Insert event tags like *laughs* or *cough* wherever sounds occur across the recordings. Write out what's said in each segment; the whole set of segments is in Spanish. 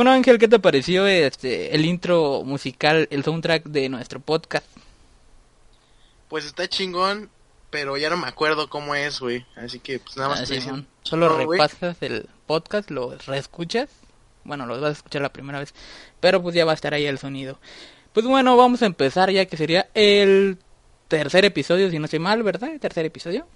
Bueno, Ángel, ¿qué te pareció este el intro musical, el soundtrack de nuestro podcast? Pues está chingón, pero ya no me acuerdo cómo es, güey. Así que pues nada más Ah, diciendo, Solo repasas el podcast, lo reescuchas. Bueno, lo vas a escuchar la primera vez, pero pues ya va a estar ahí el sonido. Pues bueno, vamos a empezar ya que sería el tercer episodio, si no estoy mal, ¿verdad? El tercer episodio.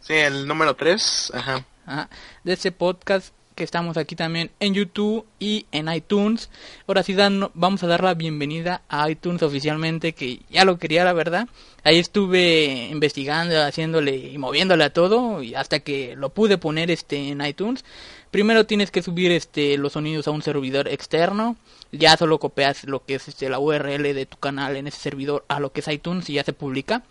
Sí, el número 3, ajá. Ajá, de este podcast que estamos aquí también en YouTube y en iTunes. Ahora sí dan, vamos a dar la bienvenida a iTunes oficialmente, que ya lo quería la verdad. Ahí estuve investigando, haciéndole y moviéndole a todo y hasta que lo pude poner este en iTunes. Primero tienes que subir este los sonidos a un servidor externo. Ya solo copias lo que es este la URL de tu canal en ese servidor a lo que es iTunes y ya se publica.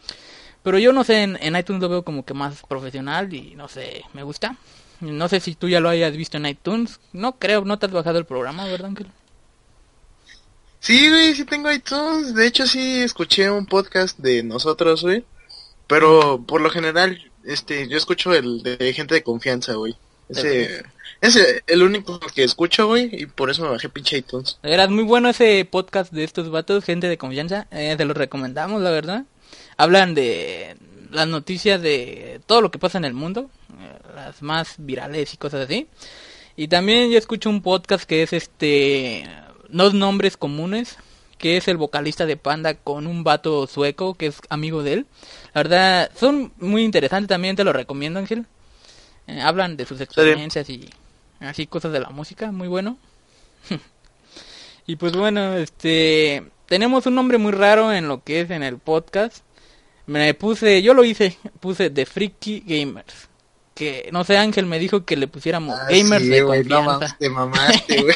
Pero yo no sé, en, en iTunes lo veo como que más profesional y no sé, me gusta. No sé si tú ya lo hayas visto en iTunes. No creo, no te has bajado el programa, ¿verdad, Ángel? Sí, güey, sí tengo iTunes. De hecho, sí escuché un podcast de nosotros, güey. Pero por lo general, este, yo escucho el de gente de confianza, güey. Ese, ese, el único que escucho, güey, y por eso me bajé pinche iTunes. Era muy bueno ese podcast de estos vatos, gente de confianza. Eh, te lo recomendamos, la verdad. Hablan de las noticias de todo lo que pasa en el mundo, las más virales y cosas así. Y también yo escucho un podcast que es este, dos nombres comunes, que es el vocalista de Panda con un vato sueco que es amigo de él. La verdad, son muy interesantes también, te lo recomiendo, Ángel. Eh, hablan de sus experiencias y así cosas de la música, muy bueno. *laughs* y pues bueno, este tenemos un nombre muy raro en lo que es en el podcast. Me puse, yo lo hice, puse The Freaky Gamers. Que no sé, Ángel me dijo que le pusiéramos Ah, gamers sí, de confianza. te mamaste, güey.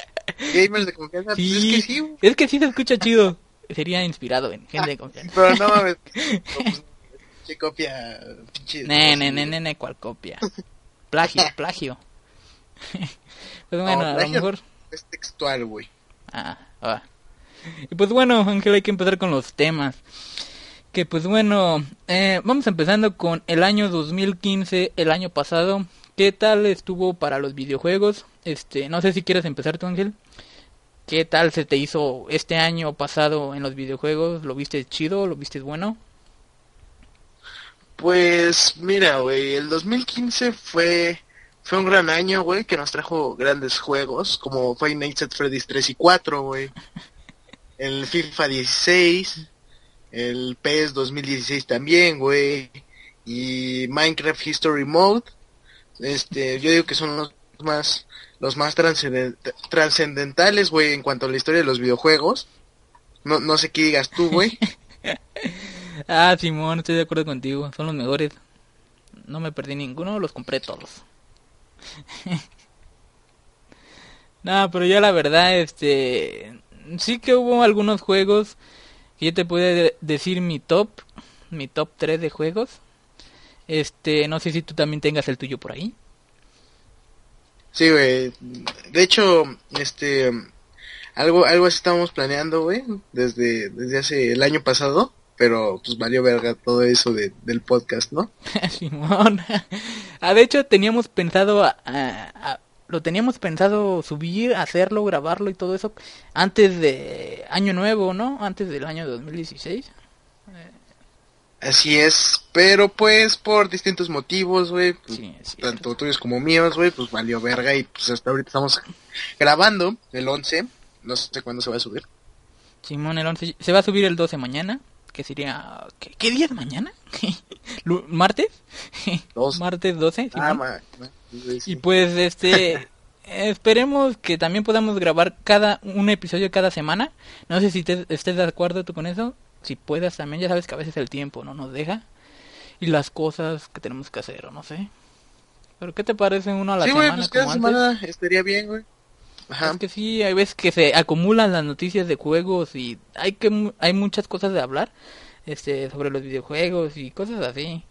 *laughs* gamers de confianza, pues es que sí, es que sí se escucha chido. Sería inspirado en gente de confianza. Pero no mames. *laughs* Pinche copia, pinche. Ne, ne, ne, ne, ne, cuál copia. Plagio, *laughs* plagio. pues bueno, No, a lo mejor. Es textual, güey. Ah, ah. Y pues bueno, Ángel, hay que empezar con los temas. Que pues bueno, eh, vamos empezando con el año 2015, el año pasado. ¿Qué tal estuvo para los videojuegos? Este, no sé si quieres empezar tú, Ángel. ¿Qué tal se te hizo este año pasado en los videojuegos? ¿Lo viste chido? ¿Lo viste bueno? Pues mira, güey, el 2015 fue fue un gran año, güey, que nos trajo grandes juegos como Five Nights at Freddy's 3 y 4, güey. *laughs* El FIFA 16, el PS 2016 también, güey, y Minecraft History Mode. Este, yo digo que son los más los más trascendentales, güey, en cuanto a la historia de los videojuegos. No no sé qué digas tú, güey. *laughs* Ah, Simón, estoy de acuerdo contigo. Son los mejores. No me perdí ninguno, los compré todos. *laughs* no, pero ya la verdad, este... Sí que hubo algunos juegos yo te puedo de- decir mi top. Mi top 3 de juegos. Este, no sé si tú también tengas el tuyo por ahí. Sí, güey. De hecho, este, algo, algo así estábamos planeando, güey, desde, desde hace el año pasado, pero pues valió verga todo eso de, del podcast, ¿no? *laughs* Simón. ah, de hecho, teníamos pensado, a- a- a- lo teníamos pensado subir, hacerlo, grabarlo y todo eso antes de Año Nuevo, ¿no? Antes del año 2016. Así es, pero pues por distintos motivos, güey, Sí, tanto tuyos como míos, güey, pues valió verga y pues hasta ahorita estamos grabando el 11, no sé cuándo se va a subir. Simón, el 11. Se va a subir el 12 mañana, que sería... ¿Qué, qué día es mañana? *laughs* ¿Martes? *laughs* Dos. Martes 12, Ah, ma- sí. Y pues este *laughs* esperemos que también podamos grabar cada un episodio cada semana. No sé si te, estés de acuerdo tú con eso. Si puedas también, ya sabes que a veces el tiempo no nos deja. Y las cosas que tenemos que hacer, o no sé. Pero ¿qué te parece uno a la Sí, güey, semana? pues cada antes? semana estaría bien, güey. Ajá. Es que sí, hay veces que se acumulan las noticias de juegos y hay que hay muchas cosas de hablar este sobre los videojuegos y cosas así.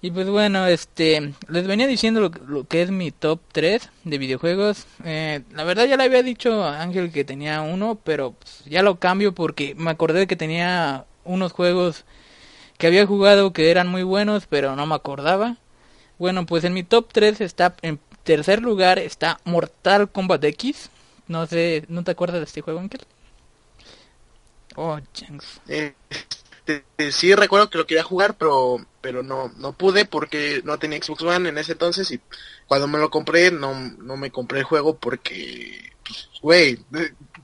Y pues bueno, este les venía diciendo lo, lo que es mi top 3 de videojuegos. Eh, la verdad ya le había dicho a Ángel que tenía uno, pero pues, ya lo cambio porque me acordé que tenía unos juegos que había jugado que eran muy buenos, pero no me acordaba. Bueno, pues en mi top 3 está en tercer lugar está Mortal Kombat X, No sé, ¿no te acuerdas de este juego, Ángel? Oh. Este, sí recuerdo que lo quería jugar, pero pero no no pude porque no tenía Xbox One en ese entonces y cuando me lo compré no, no me compré el juego porque, pues, güey,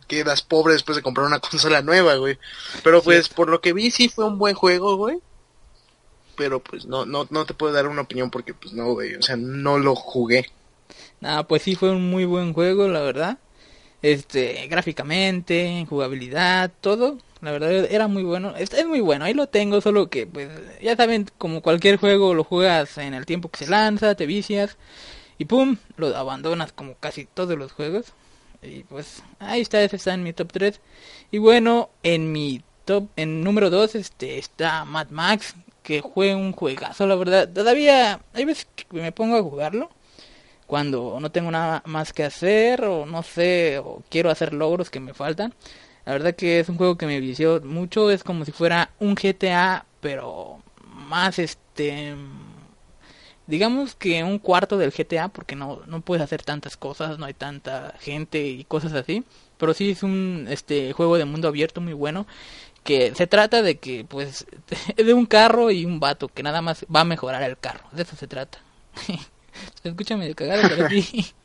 quedas pobre después de comprar una *laughs* consola nueva, güey. Pero pues por lo que vi sí fue un buen juego, güey. Pero pues no, no, no te puedo dar una opinión porque pues no, güey, o sea, no lo jugué. Nada, pues sí fue un muy buen juego, la verdad. Este, gráficamente, jugabilidad, todo. La verdad era muy bueno. Es, es muy bueno, ahí lo tengo, solo que pues ya saben, como cualquier juego lo juegas en el tiempo que se lanza, te vicias y pum, lo abandonas como casi todos los juegos. Y pues ahí está, ese está en mi top 3. Y bueno, en mi top, en número 2 este, está Mad Max, que fue un juegazo, la verdad. Todavía hay veces que me pongo a jugarlo cuando no tengo nada más que hacer o no sé, o quiero hacer logros que me faltan. La verdad que es un juego que me vició mucho, es como si fuera un GTA, pero más este digamos que un cuarto del GTA porque no no puedes hacer tantas cosas, no hay tanta gente y cosas así, pero sí es un este juego de mundo abierto muy bueno que se trata de que pues *laughs* de un carro y un vato que nada más va a mejorar el carro, de eso se trata. *laughs* Escúchame de cagado, pero. *laughs*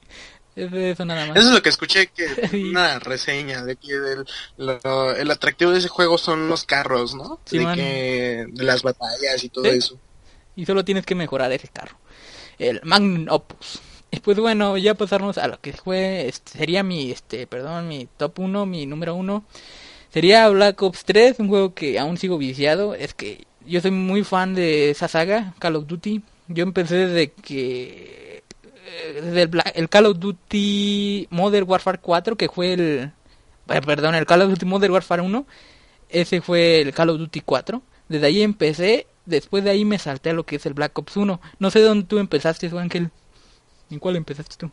Eso, nada más. Eso es lo que escuché, que *laughs* una reseña de que el atractivo de ese juego son los carros, ¿no? de, que, de las batallas y todo eso. Y solo tienes que mejorar ese carro. El Magnum Opus. Y pues bueno, ya pasarnos a lo que fue, este, sería mi, este, perdón, mi top 1, mi número 1. Sería Black Ops 3, un juego que aún sigo viciado. Es que yo soy muy fan de esa saga, Call of Duty. Yo empecé desde que... Eh, desde el, el Call of Duty Modern Warfare 4, que fue el... Eh, perdón, el Call of Duty Modern Warfare 1. Ese fue el Call of Duty 4. Desde ahí empecé. Después de ahí me salté a lo que es el Black Ops 1. No sé dónde tú empezaste, Ángel. ¿En cuál empezaste tú?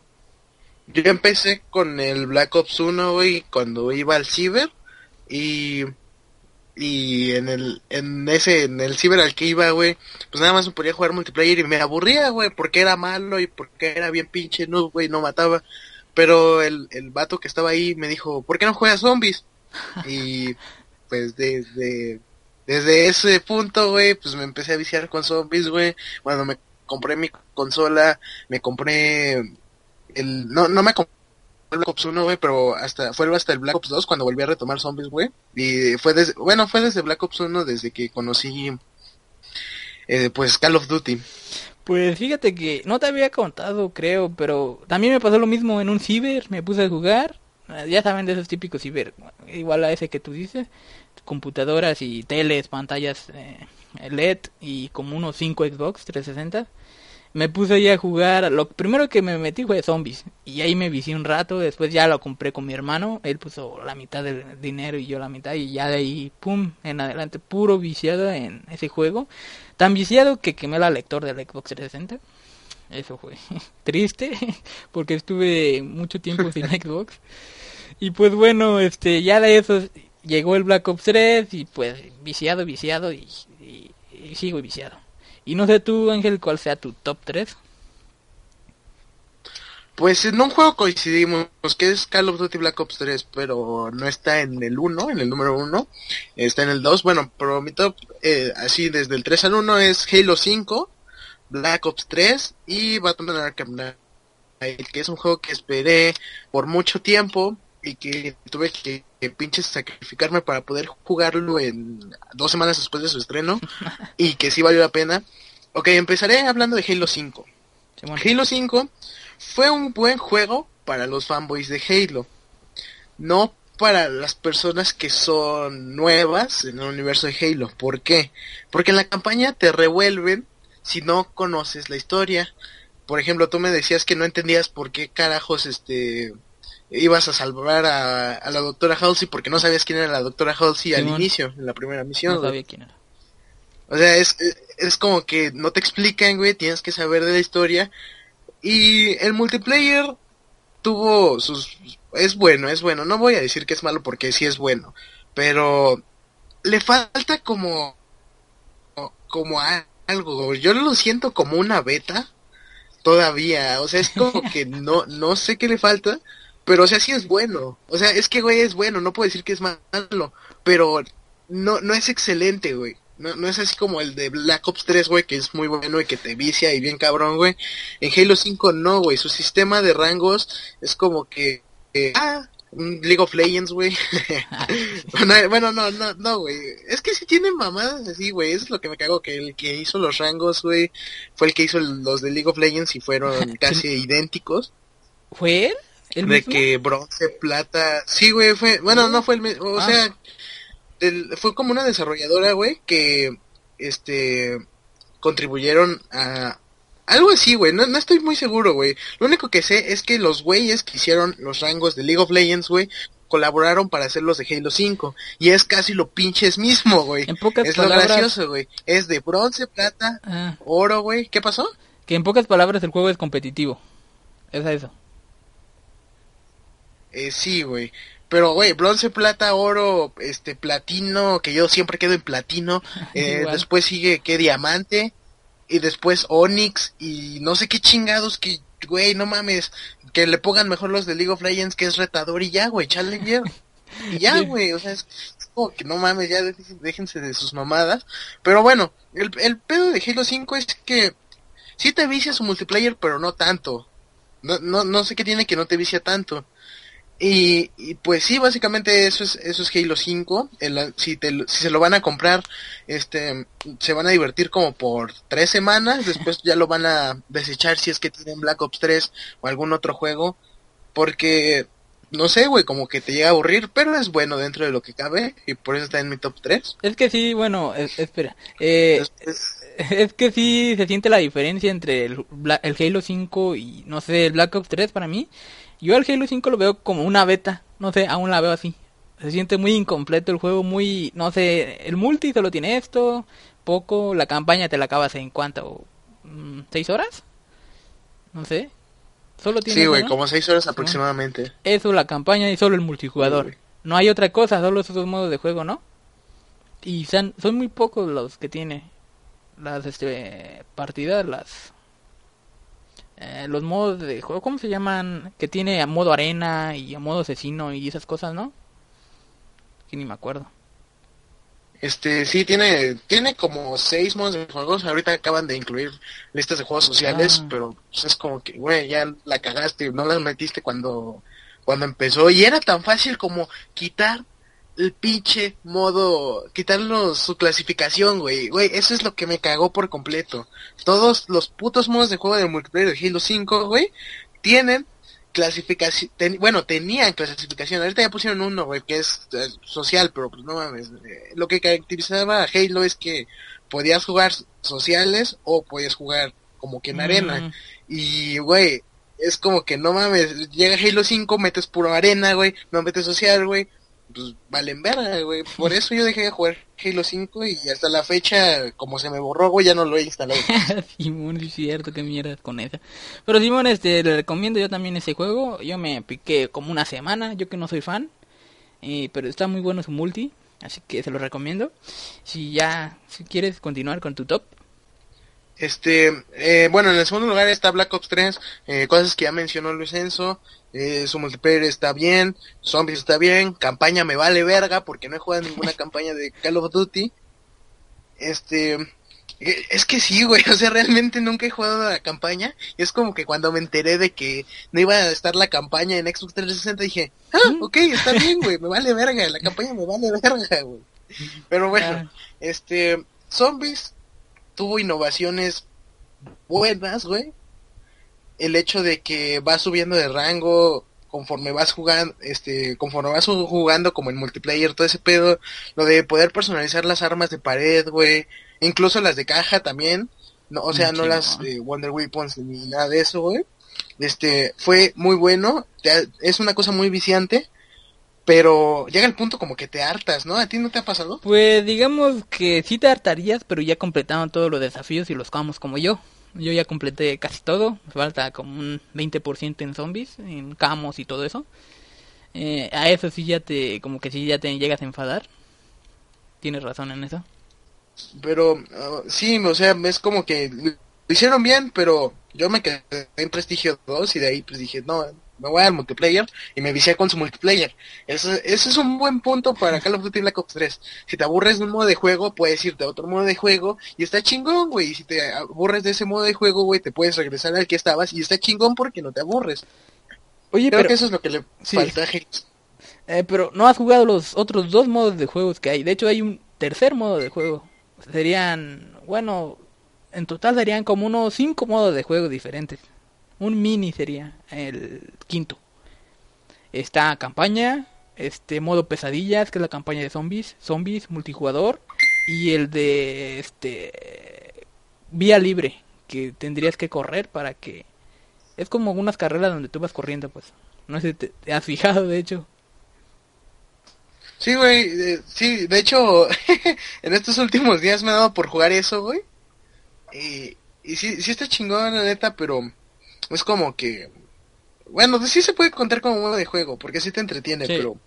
Yo empecé con el Black Ops 1, güey, cuando iba al Ciber. Y y en el en ese en el ciber al que iba güey pues nada más podía jugar multiplayer y me aburría güey porque era malo y porque era bien pinche no güey no mataba. Pero el el vato que estaba ahí me dijo por qué no juegas zombies y pues desde desde ese punto güey pues me empecé a viciar con zombies güey. Cuando me compré mi consola me compré el no no me compré Black Ops 1, güey, pero hasta fue hasta el Black Ops 2 cuando volví a retomar zombies, güey. Y fue desde, bueno, fue desde Black Ops 1 desde que conocí eh, pues Call of Duty. Pues fíjate que no te había contado, creo, pero también me pasó lo mismo en un ciber, me puse a jugar, eh, ya saben de esos típicos ciber, igual a ese que tú dices, computadoras y teles, pantallas eh, LED y como unos 5 Xbox 360 me puse ahí a jugar. Lo primero que me metí fue zombies. Y ahí me vicié un rato. Después ya lo compré con mi hermano. Él puso la mitad del dinero y yo la mitad. Y ya de ahí, pum, en adelante, puro viciado en ese juego. Tan viciado que quemé la lector del Xbox 360. Eso fue *laughs* triste. *laughs* Porque estuve mucho tiempo sin *laughs* Xbox. Y pues bueno, este, ya de eso llegó el Black Ops 3. Y pues viciado, viciado. y, y sigo viciado. Y no sé tú, Ángel, cuál sea tu top 3. Pues en un juego coincidimos, que es Call of Duty Black Ops 3, pero no está en el 1, en el número 1, está en el 2, bueno, pero mi top, eh, así desde el 3 al 1 es Halo 5, Black Ops 3 y Batman Arkham Knight, que es un juego que esperé por mucho tiempo y que tuve que, pinches sacrificarme para poder jugarlo en dos semanas después de su estreno *laughs* y que sí valió la pena. Ok, empezaré hablando de Halo 5. Halo 5 fue un buen juego para los fanboys de Halo. No para las personas que son nuevas en el universo de Halo. ¿Por qué? Porque en la campaña te revuelven si no conoces la historia. Por ejemplo, tú me decías que no entendías por qué carajos este ibas a salvar a, la doctora Halsey porque no sabías quién era la doctora Halsey al inicio, en la primera misión. No sabía quién era. O sea, es, es como que no te explican, güey, tienes que saber de la historia. Y el multiplayer tuvo sus... Es bueno, es bueno. No voy a decir que es malo porque sí es bueno. Pero le falta como... Como algo. Yo lo siento como una beta todavía. O sea, es como que no, no sé qué le falta pero o sea, sí es bueno. O sea, es que, güey, es bueno, no puedo decir que es malo, pero no, no es excelente, güey. No, no es así como el de Black Ops 3, güey, que es muy bueno y que te vicia y bien cabrón, güey. En Halo 5 no, güey. Su sistema de rangos es como que... eh, ah, League of Legends, güey. *laughs* bueno, bueno, no, no, no, güey. Es que sí tienen mamadas así, güey. Eso es lo que me cago, que el que hizo los rangos, güey, fue el que hizo los de League of Legends y fueron *laughs* casi idénticos. ¿Fue él? ¿El de mismo? que bronce, plata. Sí, güey, fue. Bueno, no fue el mismo. O Ah. sea, fue como una desarrolladora, güey, que. Este. Contribuyeron a. Algo así, güey. No, no estoy muy seguro, güey. Lo único que sé es que los güeyes que hicieron los rangos de League of Legends, güey, colaboraron para hacer los de Halo 5. Y es casi lo pinches mismo, güey. En pocas Es lo gracioso, güey. Es de bronce, plata, Ah, oro, güey. ¿Qué pasó? que en pocas palabras el juego es competitivo. Es a eso. Eh, sí, güey. Pero, güey, bronce, plata, oro, este, platino, que yo siempre quedo en platino. *laughs* Eh, después sigue, que diamante. Y después onix. Y no sé qué chingados que, güey, no mames. Que le pongan mejor los de League of Legends, que es retador y ya, güey, challenger. *laughs* Y ya, güey, o sea, es, es como que no mames, ya déjense, déjense de sus mamadas. Pero bueno, el, el pedo de Halo 5 es que sí te vicia su multiplayer, pero no tanto. No, no, no sé qué tiene que no te vicia tanto. Y, y pues sí, básicamente eso es, eso es Halo 5. El- si, te, si se lo van a comprar, este, se van a divertir como por tres semanas. Después ya lo van a desechar si es que tienen Black Ops 3 o algún otro juego. Porque, no sé, güey, como que te llega a aburrir, pero es bueno dentro de lo que cabe. Y por eso está en mi top 3. Es que sí, bueno, es- espera. Eh, *laughs* es que sí se siente la diferencia entre el, el Halo 5 y, no sé, el Black Ops 3 para mí. Yo al Halo 5 lo veo como una beta, no sé, aún la veo así. Se siente muy incompleto el juego, muy, no sé, el multi solo tiene esto, poco, la campaña te la acabas en cuánto, Mm, ¿seis horas? No sé. Solo tiene sí, güey, ¿no? como 6 horas aproximadamente. Eso, la campaña y solo el multijugador. Sí, no hay otra cosa, solo esos dos modos de juego, ¿no? Y son, son muy pocos los que tiene las este, partidas, las eh, los modos de juego, ¿cómo se llaman? Que tiene a modo arena y a modo asesino y esas cosas, ¿no? Que ni me acuerdo. Este, sí, tiene, tiene como seis modos de juegos. Ahorita acaban de incluir listas de juegos sociales, Ah. pero pues, es como que, güey, ya la cagaste, no las metiste cuando, cuando empezó. Y era tan fácil como quitar el pinche modo, quitarlos su clasificación, güey. Güey, eso es lo que me cagó por completo. Todos los putos modos de juego de multiplayer de Halo 5, güey, tienen clasificación, ten- bueno, tenían clasificación, ahorita ya pusieron uno, güey, que es eh, social, pero pues no mames, eh, lo que caracterizaba a Halo es que podías jugar sociales o podías jugar como que en arena, y güey, es como que no mames, llega Halo 5, metes puro arena, güey, no metes social, güey, pues valen verga, güey, por eso yo dejé de jugar Halo 5 y hasta la fecha, como se me borró, güey, ya no lo he instalado. *laughs* Simón, es cierto, qué mierda con esa. Pero Simón, este, le recomiendo yo también ese juego. Yo me piqué como una semana, yo que no soy fan. eh, pero está muy bueno su multi, así que se lo recomiendo. Si ya, si quieres continuar con tu top. Este, eh, bueno, en el segundo lugar está Black Ops 3, eh, cosas que ya mencionó Luis Enzo, eh, su multiplayer está bien, Zombies está bien, campaña me vale verga porque no he jugado ninguna *laughs* campaña de Call of Duty. Este, eh, es que sí, güey, *laughs* o sea, realmente nunca he jugado la campaña, y es como que cuando me enteré de que no iba a estar la campaña en Xbox 360 dije, ah, ok, está bien, güey, me vale verga, la campaña me vale verga, güey. Pero bueno, este, Zombies tuvo innovaciones buenas, güey. El hecho de que vas subiendo de rango conforme vas jugando, este, conforme vas jugando como en multiplayer, todo ese pedo, lo de poder personalizar las armas de pared, güey, incluso las de caja también, no, o sea, Mm, no las eh, Wonder Weapons ni nada de eso, güey. Este, fue muy bueno, te- es una cosa muy viciante, pero llega el punto como que te hartas, ¿no? ¿A ti no te ha pasado? Pues digamos que sí te hartarías, pero ya completaron todos los desafíos y los camos como yo. Yo ya completé casi todo, me falta como un 20% en zombies, en camos y todo eso. Eh, a eso sí ya te, como que sí ya te llegas a enfadar. Tienes razón en eso. Pero ah, sí, o sea, es como que lo hicieron bien, pero yo me quedé en Prestigio 2 y de ahí pues dije, no, me voy al multiplayer y me vicié con su multiplayer. Ese, ese es un buen punto para Call of Duty Black Ops 3. Si te aburres de un modo de juego, puedes irte a otro modo de juego y está chingón, güey. Y si te aburres de ese modo de juego, güey, te puedes regresar al que estabas y está chingón porque no te aburres. Oye, Creo pero, que eso es lo que le Sí. falta a eh, pero no has jugado los otros dos modos de juegos que hay. De hecho, hay un tercer modo de juego. Serían, bueno, en total serían como unos cinco modos de juego diferentes. Un mini sería el quinto. Está campaña, este modo pesadillas, que es la campaña de zombies, zombies multijugador y el de este vía libre, que tendrías que correr para que es como unas carreras donde tú vas corriendo, pues. No sé te, te has fijado, de hecho. Sí, güey, eh, sí, de hecho, *laughs* en estos últimos días me ha dado por jugar eso, güey. Y, y sí, sí está chingón, la neta, pero es como que... Bueno, sí se puede contar como modo de juego, porque sí te entretiene, Sí. pero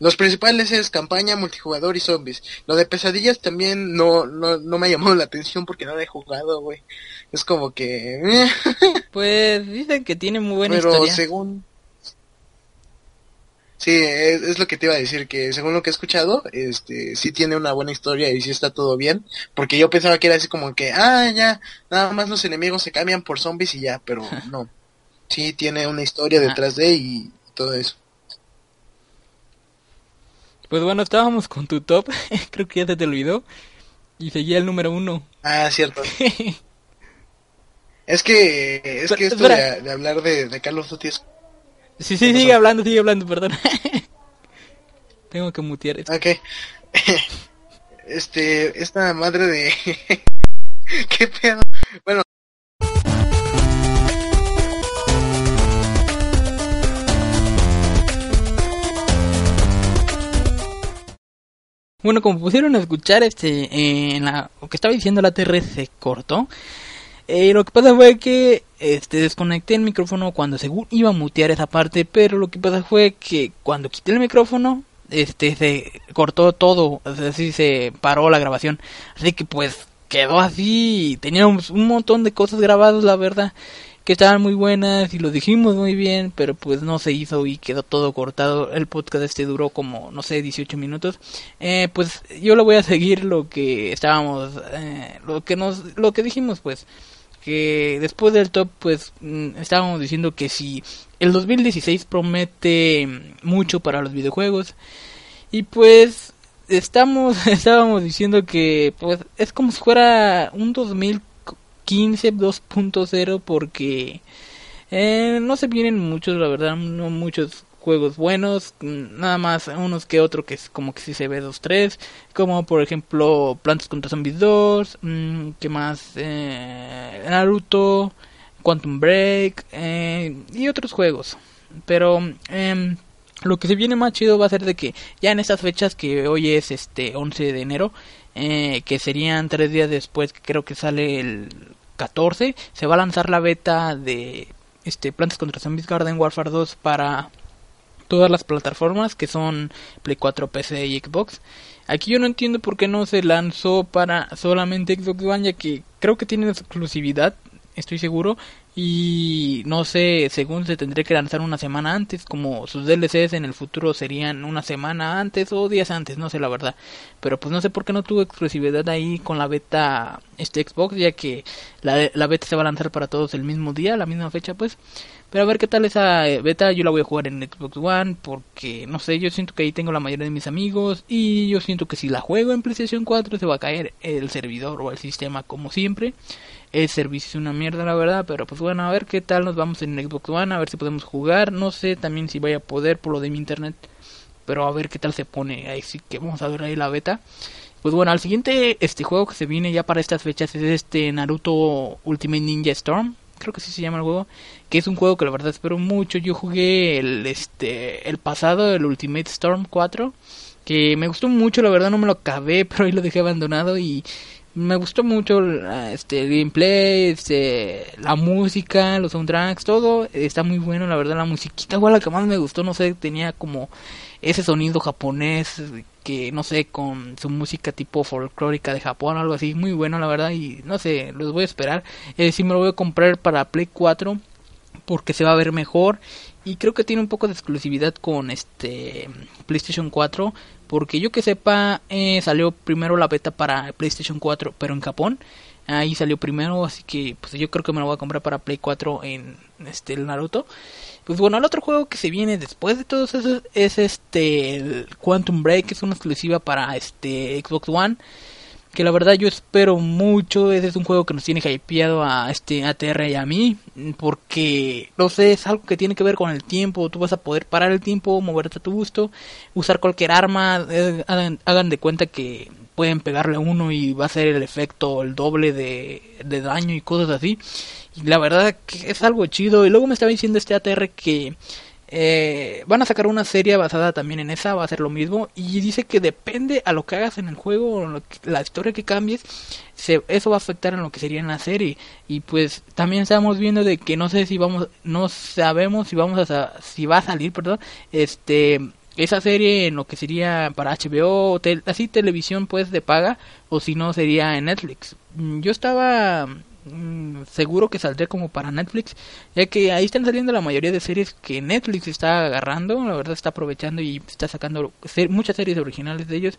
los principales es campaña, multijugador y zombies. Lo de pesadillas también no, no, no me ha llamado la atención porque no lo he jugado, güey. Es como que... eh, *laughs* Pues dicen que tiene muy buena pero historia. según... Sí, es, es lo que te iba a decir, que según lo que he escuchado, este, sí tiene una buena historia y sí está todo bien, porque yo pensaba que era así como que, ah, ya, nada más los enemigos se cambian por zombies y ya, pero *laughs* no. Sí tiene una historia detrás de y todo eso. Pues bueno, estábamos con tu top. *laughs* Creo que ya se te olvidó. Y seguía el número uno. Ah, cierto. *laughs* Es que, es que esto de, de hablar de, de Carlos Duty es... sí, sí, ¿Qué sigue hablando, sigue hablando, perdón. *laughs* Tengo que mutear esto. Ok. *laughs* Este, esta madre de... *laughs* ¿Qué pedo? Bueno, Bueno, como pusieron a escuchar, este, eh, en la, lo que estaba diciendo la TR se cortó. Eh, lo que pasa fue que este, desconecté el micrófono cuando según iba a mutear esa parte, pero lo que pasa fue que cuando quité el micrófono, este, se cortó todo, así se paró la grabación. Así que pues quedó así, teníamos un montón de cosas grabadas, la verdad, que estaban muy buenas y lo dijimos muy bien, pero pues no se hizo y quedó todo cortado. El podcast este duró como, no sé, 18 minutos. Eh, pues yo lo voy a seguir lo que estábamos, eh, lo que nos, lo que dijimos pues que después del top pues mm, estábamos diciendo que si el 2016 promete mucho para los videojuegos y pues estamos *laughs* estábamos diciendo que pues es como si fuera un 2015 2.0 porque eh, no se vienen muchos la verdad no muchos juegos buenos nada más unos que otro que es como que si se ve dos tres como por ejemplo Plantas contra Zombies 2 mm, que más eh, Naruto Quantum Break eh, y otros juegos. Pero em, lo que se viene más chido va a ser de que ya en estas fechas que hoy es este 11 de enero eh, que serían tres días después creo que sale el 14 se va a lanzar la beta de este Plantas contra Zombies Garden Warfare 2 para todas las plataformas que son Play 4, PC y Xbox. Aquí yo no entiendo por qué no se lanzó para solamente Xbox One, ya que creo que tiene exclusividad, estoy seguro, y no sé, según se tendría que lanzar una semana antes, como sus DLCs en el futuro serían una semana antes o días antes, no sé la verdad. Pero pues no sé por qué no tuvo exclusividad ahí con la beta este Xbox, ya que la, la beta se va a lanzar para todos el mismo día, la misma fecha pues. Pero a ver qué tal esa eh, beta, yo la voy a jugar en Xbox One porque no sé, yo siento que ahí tengo la mayoría de mis amigos y yo siento que si la juego en PlayStation 4 se va a caer el servidor o el sistema como siempre. El servicio es una mierda la verdad, pero pues bueno, a ver qué tal nos vamos en Xbox One, a ver si podemos jugar, no sé también si vaya a poder por lo de mi internet, pero a ver qué tal se pone, ahí sí que vamos a ver ahí la beta. Pues bueno, al siguiente este juego que se viene ya para estas fechas es este Naruto Ultimate Ninja Storm, que así se llama el juego, que es un juego que la verdad espero mucho. Yo jugué el este el pasado, el Ultimate Storm 4, que me gustó mucho, la verdad no me lo acabé, *laughs* pero ahí lo dejé abandonado y me gustó mucho este el gameplay, este la música, los soundtracks, todo está muy bueno, la verdad la musiquita fue la que más me gustó, no sé, tenía como ese sonido japonés que no sé con su música tipo folclórica de Japón algo así muy bueno la verdad y no sé los voy a esperar eh, sí me lo voy a comprar para Play 4 porque se va a ver mejor y creo que tiene un poco de exclusividad con este PlayStation 4 porque yo que sepa eh, salió primero la beta para PlayStation 4 pero en Japón ahí salió primero así que pues yo creo que me lo voy a comprar para Play 4 en este el Naruto. Pues bueno el otro juego que se viene después de todos esos es este Quantum Break es una exclusiva para este Xbox One que la verdad yo espero mucho. Ese es un juego que nos tiene hypeado a este ATR y a mí, porque no sé, es algo que tiene que ver con el tiempo. Tú vas a poder parar el tiempo, moverte a tu gusto, usar cualquier arma. Eh, hagan, de cuenta que pueden pegarle a uno y va a ser el efecto el doble de, de daño y cosas así. Y la verdad que es algo chido. Y luego me estaba diciendo este ATR que eh, van a sacar una serie basada también en esa, va a ser lo mismo. Y dice que depende a lo que hagas en el juego, la historia que cambies, eso va a afectar en lo que sería en la serie. Y pues también estamos viendo de que no sé si vamos, no sabemos si vamos a, si va a salir, perdón, este, esa serie en lo que sería para HBO, así televisión pues de paga, o si no sería en Netflix. Mm, yo estaba Mm, seguro que saldría como para Netflix, ya que ahí están saliendo la mayoría de series que Netflix está agarrando, la verdad está aprovechando y está sacando muchas series originales de ellos.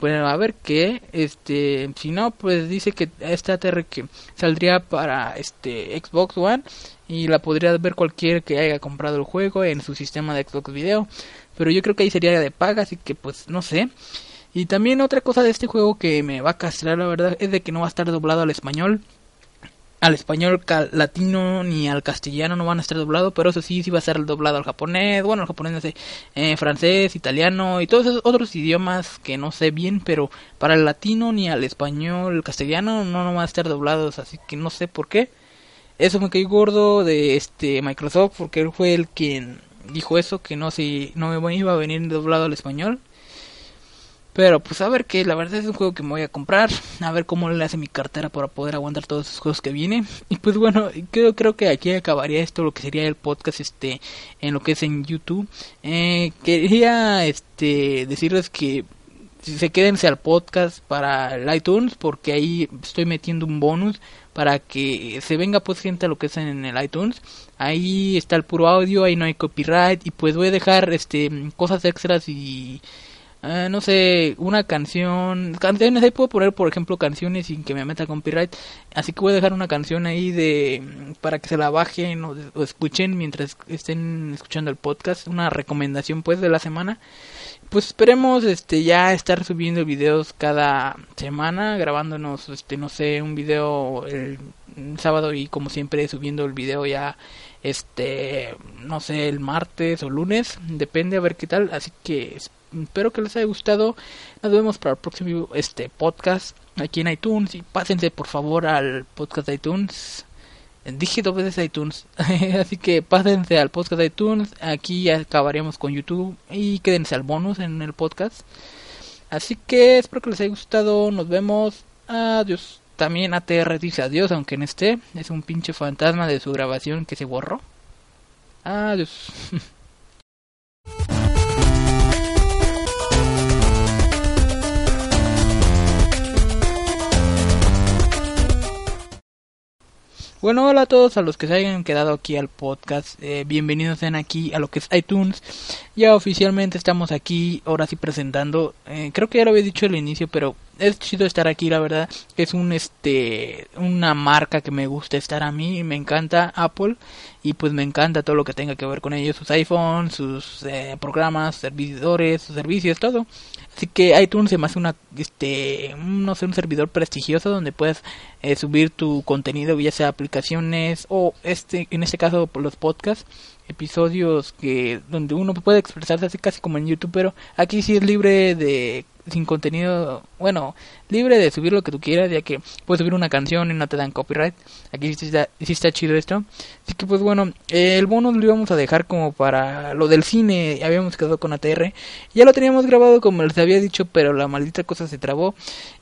Bueno, a ver qué, este, si no, pues dice que esta TR que saldría para este Xbox One y la podría ver cualquier que haya comprado el juego en su sistema de Xbox Video, pero yo creo que ahí sería de paga, así que pues no sé. Y también otra cosa de este juego que me va a castrar, la verdad, es de que no va a estar doblado al español al español latino ni al castellano no van a estar doblados, pero eso sí, sí va a ser doblado al japonés, bueno, al japonés no sé, eh, francés, italiano y todos esos otros idiomas que no sé bien, pero para el latino ni al español, el castellano no, no van a estar doblados, así que no sé por qué. Eso me caí gordo de este Microsoft porque él fue el quien dijo eso, que no si no me iba a venir doblado al español. Pero pues a ver que la verdad es un juego que me voy a comprar, a ver cómo le hace mi cartera para poder aguantar todos esos juegos que viene. Y pues bueno, creo, creo que aquí acabaría esto, lo que sería el podcast este en lo que es en YouTube. Eh, quería este decirles que se quédense al podcast para el iTunes porque ahí estoy metiendo un bonus para que se venga pues gente a lo que es en el iTunes. Ahí está el puro audio, ahí no hay copyright y pues voy a dejar este cosas extras y Ah, no sé, una canción, canciones, ahí puedo poner por ejemplo canciones sin que me meta copyright, así que voy a dejar una canción ahí de para que se la bajen o, escuchen mientras estén escuchando el podcast, una recomendación pues de la semana. Pues esperemos este ya estar subiendo videos cada semana, grabándonos este no sé, un video el sábado y como siempre subiendo el video ya este no sé, el martes o lunes, depende a ver qué tal, así que espero que les haya gustado. Nos vemos para el próximo este podcast aquí en iTunes y pásense por favor al podcast de iTunes. Dije dos veces iTunes, *laughs* así que pásense al podcast de iTunes. Aquí ya acabaremos con YouTube y quédense al bonus en el podcast. Así que espero que les haya gustado. Nos vemos. Adiós. También ATR dice adiós, aunque no esté. Es un pinche fantasma de su grabación que se borró. Adiós. *laughs* Bueno, hola a todos a los que se hayan quedado aquí al podcast. Eh, bienvenidos sean aquí a lo que es iTunes. Ya oficialmente estamos aquí, ahora sí presentando. Eh, creo que ya lo había dicho al inicio, pero es chido estar aquí, la verdad. Es un este una marca que me gusta estar a mí, me encanta Apple y pues me encanta todo lo que tenga que ver con ellos, sus iPhones, sus eh, programas, servidores, sus servicios, todo. Así que iTunes se me hace una, este, no sé, un servidor prestigioso donde puedes eh, subir tu contenido, ya sea aplicaciones o este, en este caso los podcasts, episodios que donde uno puede expresarse así casi como en YouTube, pero aquí sí es libre de sin contenido, bueno, libre de subir lo que tú quieras, ya que puedes subir una canción y no te dan copyright. Aquí sí está, sí está chido esto. Así que pues bueno, el bonus lo íbamos a dejar como para lo del cine, habíamos quedado con ATR. Ya lo teníamos grabado como les había dicho, pero la maldita cosa se trabó.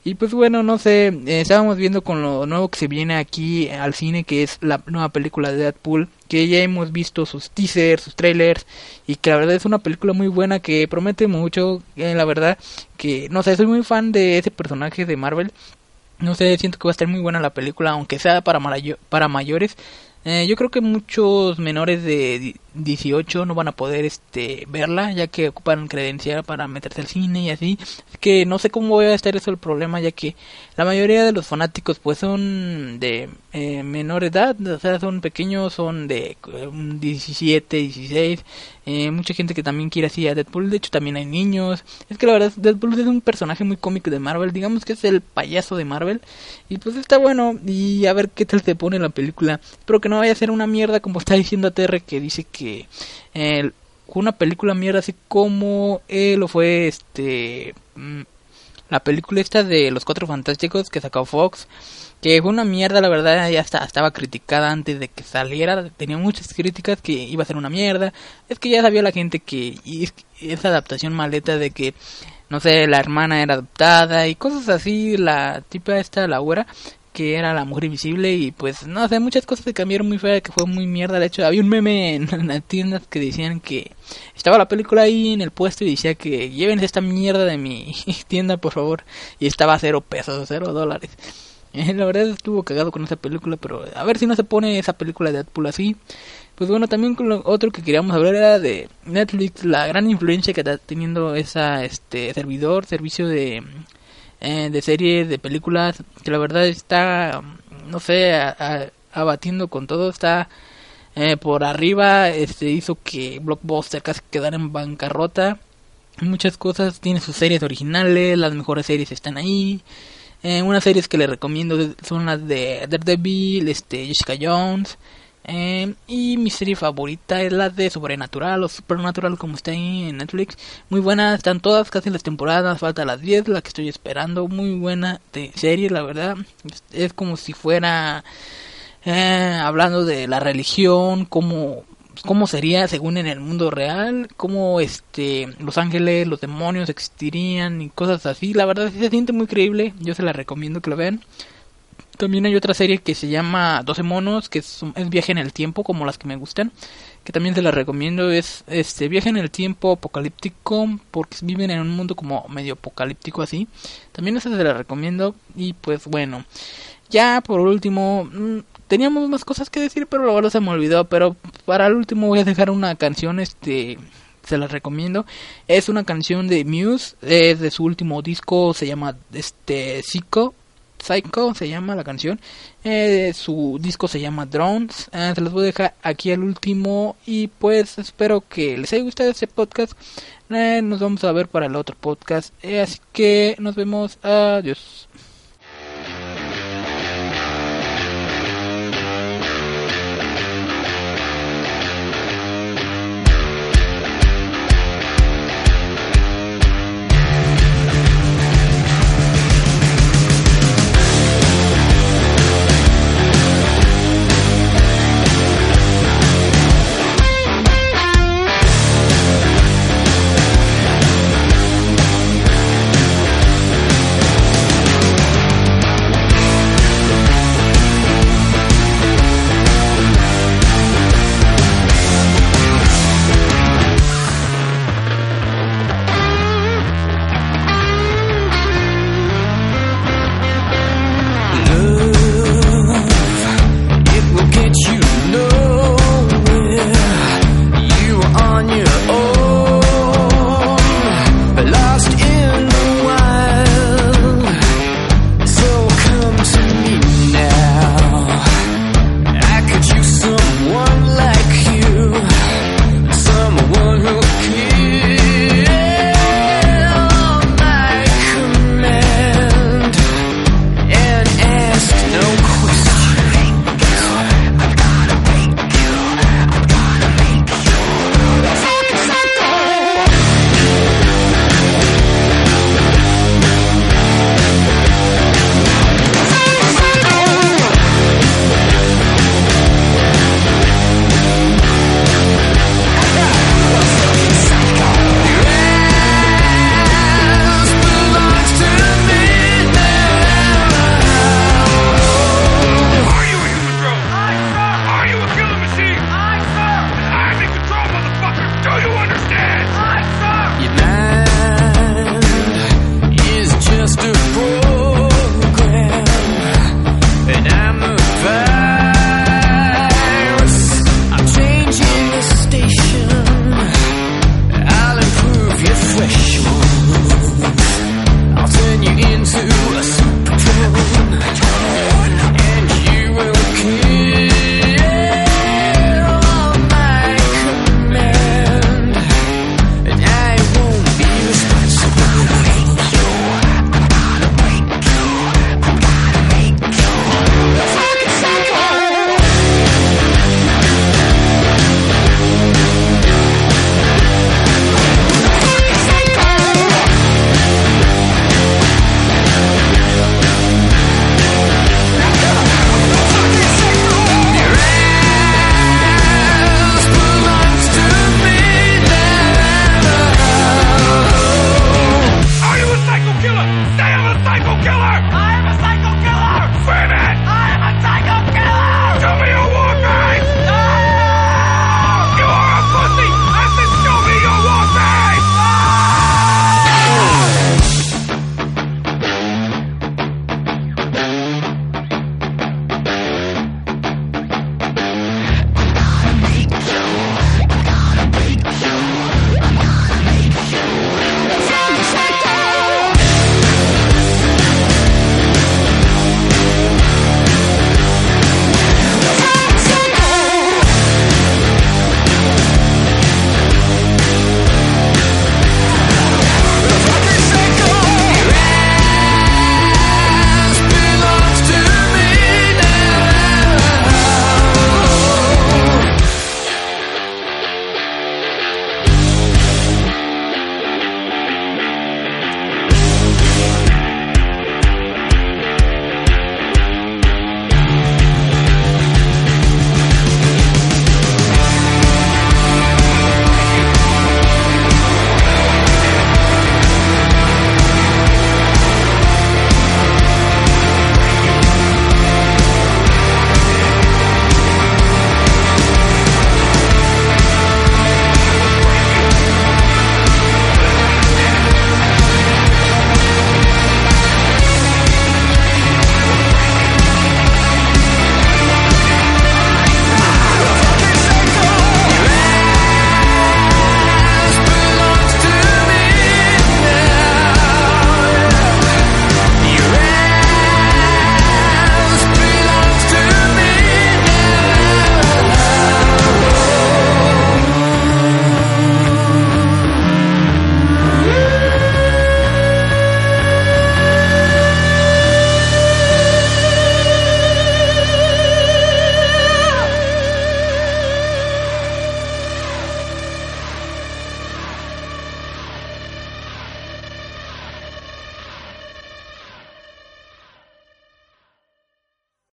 Y pues bueno, no sé, eh, estábamos viendo con lo nuevo que se viene aquí al cine, que es la nueva película de Deadpool que ya hemos visto sus teasers, sus trailers y que la verdad es una película muy buena que promete mucho, eh, la verdad que no sé, soy muy fan de ese personaje de Marvel. No sé, siento que va a estar muy buena la película, aunque sea para, para mayores. Eh, yo creo que muchos menores de 18 no van a poder este verla ya que ocupan credencial para meterse al cine y así. Es que no sé cómo voy a estar eso el problema ya que la mayoría de los fanáticos pues son de eh, menor edad o sea son pequeños son de 17 eh, 16 eh, mucha gente que también quiere así a Deadpool. De hecho también hay niños. Es que la verdad Deadpool es un personaje muy cómico de Marvel. Digamos que es el payaso de Marvel. Y pues está bueno. Y a ver qué tal se pone la película. Espero que no vaya a ser una mierda como está diciendo ATR que dice que que eh, una película mierda así como lo fue este mm, la película esta de los cuatro fantásticos que sacó Fox que fue una mierda la verdad ya estaba criticada antes de que saliera tenía muchas críticas que iba a ser una mierda. Es que ya sabía la gente que esa adaptación maleta de que no sé la hermana era adoptada y cosas así la tipa esta la güera que era la mujer invisible y pues no sé muchas cosas se cambiaron muy fea que fue muy mierda. De hecho había un meme en, las tiendas que decían que estaba la película ahí en el puesto y decía que llévense esta mierda de mi *laughs* tienda por favor y estaba a cero pesos cero dólares. *laughs* La verdad estuvo cagado con esa película pero a ver si no se pone esa película de Deadpool así. Pues bueno también con lo otro que queríamos hablar era de Netflix la gran influencia que está teniendo esa este servidor servicio de eh, de series, de películas, que la verdad está, no sé, abatiendo con todo, está eh, por arriba, este hizo que Blockbuster casi quedara en bancarrota. Muchas cosas, tiene sus series originales, las mejores series están ahí. Eh, unas series que le recomiendo son las de Daredevil, este, Jessica Jones, eh, y mi serie favorita es la de Sobrenatural o Supernatural, como está ahí en Netflix. Muy buena, están todas casi las temporadas, falta las 10, la que estoy esperando. Muy buena de serie, la verdad. Es, como si fuera eh, hablando de la religión, como cómo sería según en el mundo real, cómo este los ángeles, los demonios existirían y cosas así. La verdad se siente muy creíble, yo se la recomiendo que lo vean. También hay otra serie que se llama 12 monos, que es, viaje en el tiempo, como las que me gustan, que también se las recomiendo. Es este viaje en el tiempo apocalíptico, porque viven en un mundo como medio apocalíptico así. También esa se la recomiendo. Y pues bueno, ya por último, mm, teníamos más cosas que decir, pero luego se me olvidó. Pero para el último voy a dejar una canción, este se las recomiendo. Es una canción de Muse, es de su último disco, se llama este Psycho Psycho se llama la canción. Eh, su disco se llama Drones. Eh, se los voy a dejar aquí al último. Y pues espero que les haya gustado este podcast. Eh, nos vamos a ver para el otro podcast. así que nos vemos. Adiós.